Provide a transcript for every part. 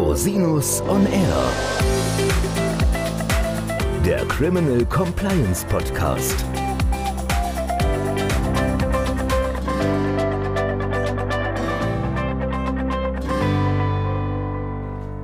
Rosinus on Air. Der Criminal Compliance Podcast.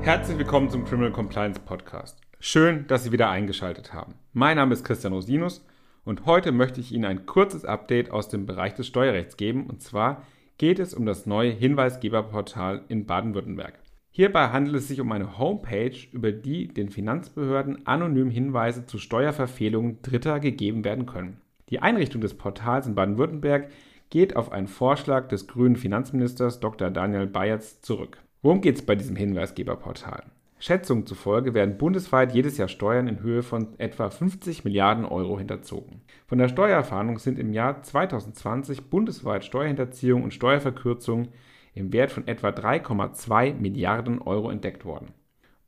Herzlich willkommen zum Criminal Compliance Podcast. Schön, dass Sie wieder eingeschaltet haben. Mein Name ist Christian Rosinus und heute möchte ich Ihnen ein kurzes Update aus dem Bereich des Steuerrechts geben und zwar geht es um das neue Hinweisgeberportal in Baden-Württemberg. Hierbei handelt es sich um eine Homepage, über die den Finanzbehörden anonym Hinweise zu Steuerverfehlungen Dritter gegeben werden können. Die Einrichtung des Portals in Baden-Württemberg geht auf einen Vorschlag des grünen Finanzministers Dr. Daniel Bayerz zurück. Worum geht es bei diesem Hinweisgeberportal? Schätzungen zufolge werden bundesweit jedes Jahr Steuern in Höhe von etwa 50 Milliarden Euro hinterzogen. Von der Steuerfahndung sind im Jahr 2020 bundesweit Steuerhinterziehung und Steuerverkürzungen im Wert von etwa 3,2 Milliarden Euro entdeckt worden.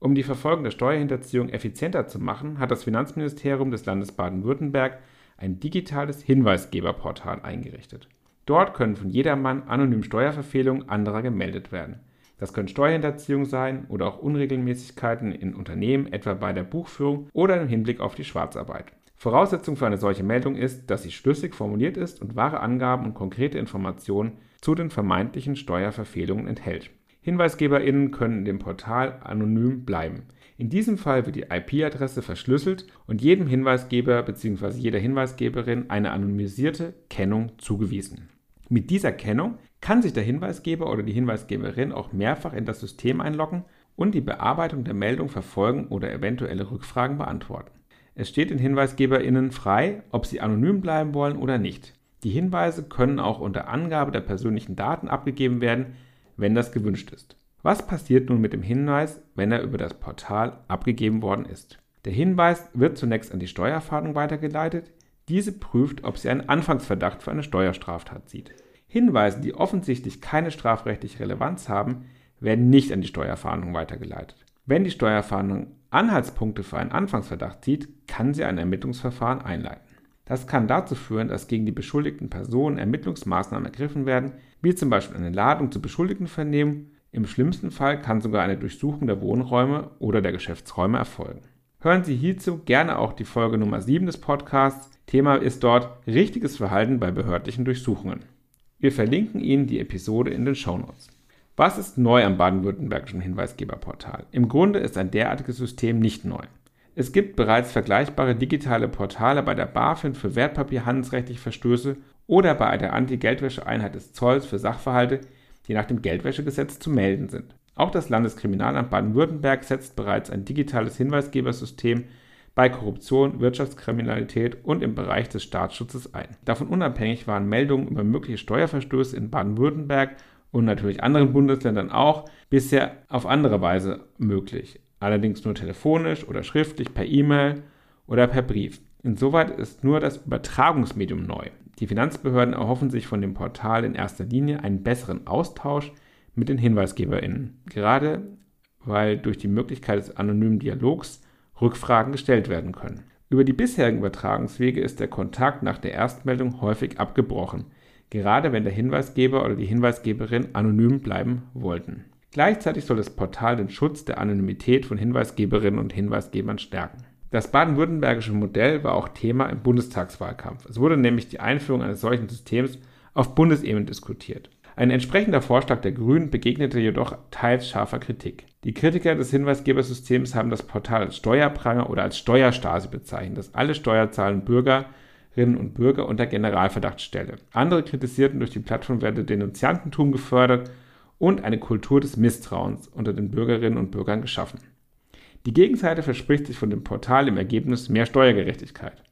Um die Verfolgung der Steuerhinterziehung effizienter zu machen, hat das Finanzministerium des Landes Baden-Württemberg ein digitales Hinweisgeberportal eingerichtet. Dort können von jedermann anonym Steuerverfehlungen anderer gemeldet werden. Das können Steuerhinterziehung sein oder auch Unregelmäßigkeiten in Unternehmen, etwa bei der Buchführung oder im Hinblick auf die Schwarzarbeit. Voraussetzung für eine solche Meldung ist, dass sie schlüssig formuliert ist und wahre Angaben und konkrete Informationen zu den vermeintlichen Steuerverfehlungen enthält. HinweisgeberInnen können in dem Portal anonym bleiben. In diesem Fall wird die IP-Adresse verschlüsselt und jedem Hinweisgeber bzw. jeder Hinweisgeberin eine anonymisierte Kennung zugewiesen. Mit dieser Kennung kann sich der Hinweisgeber oder die Hinweisgeberin auch mehrfach in das System einloggen und die Bearbeitung der Meldung verfolgen oder eventuelle Rückfragen beantworten. Es steht den HinweisgeberInnen frei, ob sie anonym bleiben wollen oder nicht. Die Hinweise können auch unter Angabe der persönlichen Daten abgegeben werden, wenn das gewünscht ist. Was passiert nun mit dem Hinweis, wenn er über das Portal abgegeben worden ist? Der Hinweis wird zunächst an die Steuerfahndung weitergeleitet. Diese prüft, ob sie einen Anfangsverdacht für eine Steuerstraftat sieht. Hinweise, die offensichtlich keine strafrechtliche Relevanz haben, werden nicht an die Steuerfahndung weitergeleitet. Wenn die Steuerfahndung Anhaltspunkte für einen Anfangsverdacht sieht, kann sie ein Ermittlungsverfahren einleiten. Das kann dazu führen, dass gegen die beschuldigten Personen Ermittlungsmaßnahmen ergriffen werden, wie zum Beispiel eine Ladung zu Beschuldigten vernehmen. Im schlimmsten Fall kann sogar eine Durchsuchung der Wohnräume oder der Geschäftsräume erfolgen. Hören Sie hierzu gerne auch die Folge Nummer 7 des Podcasts. Thema ist dort richtiges Verhalten bei behördlichen Durchsuchungen. Wir verlinken Ihnen die Episode in den Shownotes. Was ist neu am baden-württembergischen Hinweisgeberportal? Im Grunde ist ein derartiges System nicht neu. Es gibt bereits vergleichbare digitale Portale bei der BaFin für wertpapierhandelsrechtliche Verstöße oder bei der Anti-Geldwäsche-Einheit des Zolls für Sachverhalte, die nach dem Geldwäschegesetz zu melden sind. Auch das Landeskriminalamt Baden-Württemberg setzt bereits ein digitales Hinweisgebersystem bei Korruption, Wirtschaftskriminalität und im Bereich des Staatsschutzes ein. Davon unabhängig waren Meldungen über mögliche Steuerverstöße in Baden-Württemberg und natürlich anderen Bundesländern auch bisher auf andere Weise möglich allerdings nur telefonisch oder schriftlich per E-Mail oder per Brief. Insoweit ist nur das Übertragungsmedium neu. Die Finanzbehörden erhoffen sich von dem Portal in erster Linie einen besseren Austausch mit den HinweisgeberInnen, gerade weil durch die Möglichkeit des anonymen Dialogs Rückfragen gestellt werden können. Über die bisherigen Übertragungswege ist der Kontakt nach der Erstmeldung häufig abgebrochen, gerade wenn der Hinweisgeber oder die Hinweisgeberin anonym bleiben wollten. Gleichzeitig soll das Portal den Schutz der Anonymität von Hinweisgeberinnen und Hinweisgebern stärken. Das baden-württembergische Modell war auch Thema im Bundestagswahlkampf. Es wurde nämlich die Einführung eines solchen Systems auf Bundesebene diskutiert. Ein entsprechender Vorschlag der Grünen begegnete jedoch teils scharfer Kritik. Die Kritiker des Hinweisgebersystems haben das Portal als Steuerpranger oder als Steuerstasi bezeichnet, das alle steuerzahlenden Bürgerinnen und Bürger unter Generalverdacht stelle. Andere kritisierten, durch die Plattform werde Denunziantentum gefördert und eine Kultur des Misstrauens unter den Bürgerinnen und Bürgern geschaffen. Die Gegenseite verspricht sich von dem Portal im Ergebnis mehr Steuergerechtigkeit.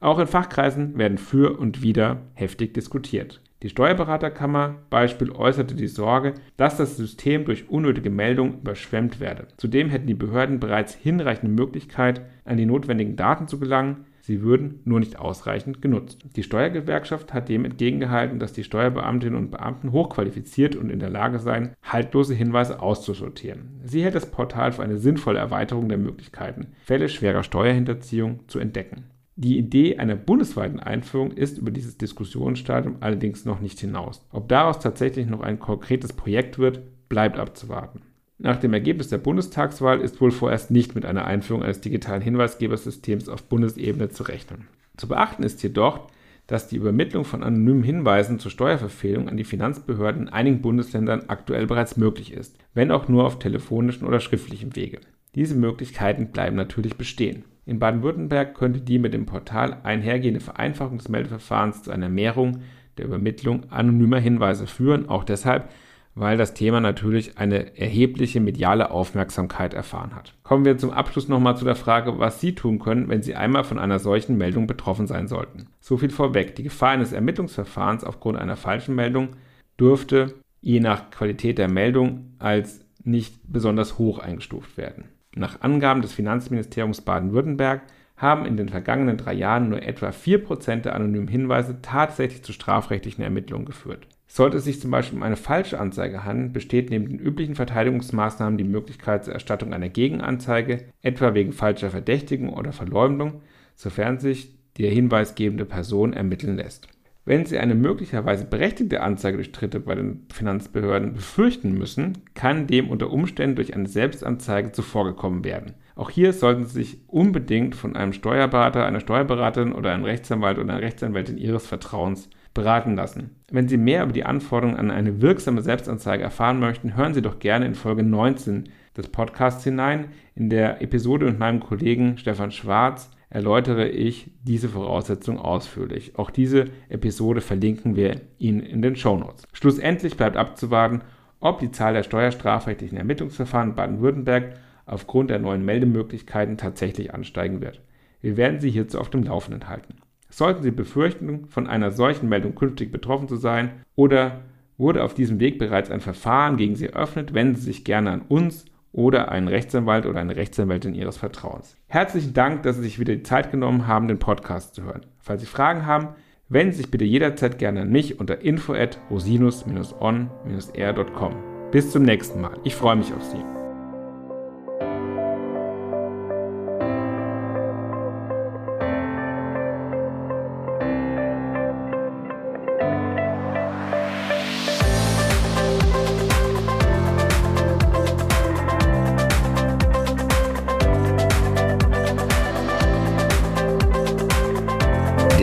Auch in Fachkreisen werden für und wider heftig diskutiert. Die Steuerberaterkammer Beispiel äußerte die Sorge, dass das System durch unnötige Meldungen überschwemmt werde. Zudem hätten die Behörden bereits hinreichende Möglichkeit, an die notwendigen Daten zu gelangen, Sie würden nur nicht ausreichend genutzt. Die Steuergewerkschaft hat dem entgegengehalten, dass die Steuerbeamtinnen und Beamten hochqualifiziert und in der Lage seien, haltlose Hinweise auszusortieren. Sie hält das Portal für eine sinnvolle Erweiterung der Möglichkeiten, Fälle schwerer Steuerhinterziehung zu entdecken. Die Idee einer bundesweiten Einführung ist über dieses Diskussionsstadium allerdings noch nicht hinaus. Ob daraus tatsächlich noch ein konkretes Projekt wird, bleibt abzuwarten. Nach dem Ergebnis der Bundestagswahl ist wohl vorerst nicht mit einer Einführung eines digitalen Hinweisgebersystems auf Bundesebene zu rechnen. Zu beachten ist jedoch, dass die Übermittlung von anonymen Hinweisen zur Steuerverfehlung an die Finanzbehörden in einigen Bundesländern aktuell bereits möglich ist, wenn auch nur auf telefonischen oder schriftlichem Wege. Diese Möglichkeiten bleiben natürlich bestehen. In Baden-Württemberg könnte die mit dem Portal einhergehende Vereinfachung des Meldeverfahrens zu einer Mehrung der Übermittlung anonymer Hinweise führen, auch deshalb, weil das Thema natürlich eine erhebliche mediale Aufmerksamkeit erfahren hat. Kommen wir zum Abschluss nochmal zu der Frage, was Sie tun können, wenn Sie einmal von einer solchen Meldung betroffen sein sollten. So viel vorweg. Die Gefahr eines Ermittlungsverfahrens aufgrund einer falschen Meldung dürfte je nach Qualität der Meldung als nicht besonders hoch eingestuft werden. Nach Angaben des Finanzministeriums Baden-Württemberg haben in den vergangenen drei Jahren nur etwa 4% der anonymen Hinweise tatsächlich zu strafrechtlichen Ermittlungen geführt. Sollte es sich zum Beispiel um eine falsche Anzeige handeln, besteht neben den üblichen Verteidigungsmaßnahmen die Möglichkeit zur Erstattung einer Gegenanzeige, etwa wegen falscher Verdächtigung oder Verleumdung, sofern sich die hinweisgebende Person ermitteln lässt. Wenn Sie eine möglicherweise berechtigte Anzeige durch Dritte bei den Finanzbehörden befürchten müssen, kann dem unter Umständen durch eine Selbstanzeige zuvorgekommen werden. Auch hier sollten Sie sich unbedingt von einem Steuerberater, einer Steuerberaterin oder einem Rechtsanwalt oder einer Rechtsanwältin Ihres Vertrauens beraten lassen. Wenn Sie mehr über die Anforderungen an eine wirksame Selbstanzeige erfahren möchten, hören Sie doch gerne in Folge 19 des Podcasts hinein. In der Episode mit meinem Kollegen Stefan Schwarz erläutere ich diese Voraussetzung ausführlich. Auch diese Episode verlinken wir Ihnen in den Show Notes. Schlussendlich bleibt abzuwarten, ob die Zahl der steuerstrafrechtlichen Ermittlungsverfahren in Baden-Württemberg aufgrund der neuen Meldemöglichkeiten tatsächlich ansteigen wird. Wir werden Sie hierzu auf dem Laufenden halten. Sollten Sie befürchten, von einer solchen Meldung künftig betroffen zu sein oder wurde auf diesem Weg bereits ein Verfahren gegen Sie eröffnet, wenden Sie sich gerne an uns oder einen Rechtsanwalt oder eine Rechtsanwältin Ihres Vertrauens. Herzlichen Dank, dass Sie sich wieder die Zeit genommen haben, den Podcast zu hören. Falls Sie Fragen haben, wenden Sie sich bitte jederzeit gerne an mich unter info at rosinus-on-r.com. Bis zum nächsten Mal. Ich freue mich auf Sie.